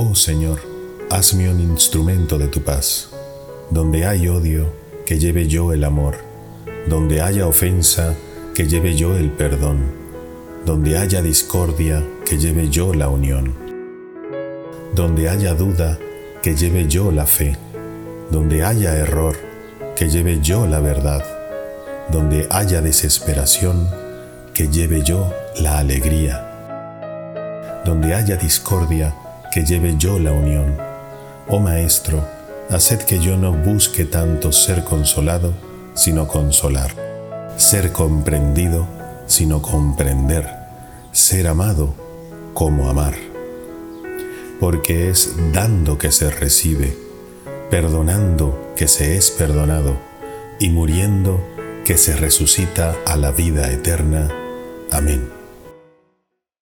oh Señor, hazme un instrumento de tu paz. Donde hay odio, que lleve yo el amor. Donde haya ofensa, que lleve yo el perdón. Donde haya discordia, que lleve yo la unión. Donde haya duda, que lleve yo la fe. Donde haya error, que lleve yo la verdad. Donde haya desesperación, que lleve yo la alegría. Donde haya discordia, que lleve yo la unión. Oh Maestro, haced que yo no busque tanto ser consolado, sino consolar, ser comprendido, sino comprender, ser amado como amar. Porque es dando que se recibe, perdonando que se es perdonado, y muriendo que se resucita a la vida eterna. Amén.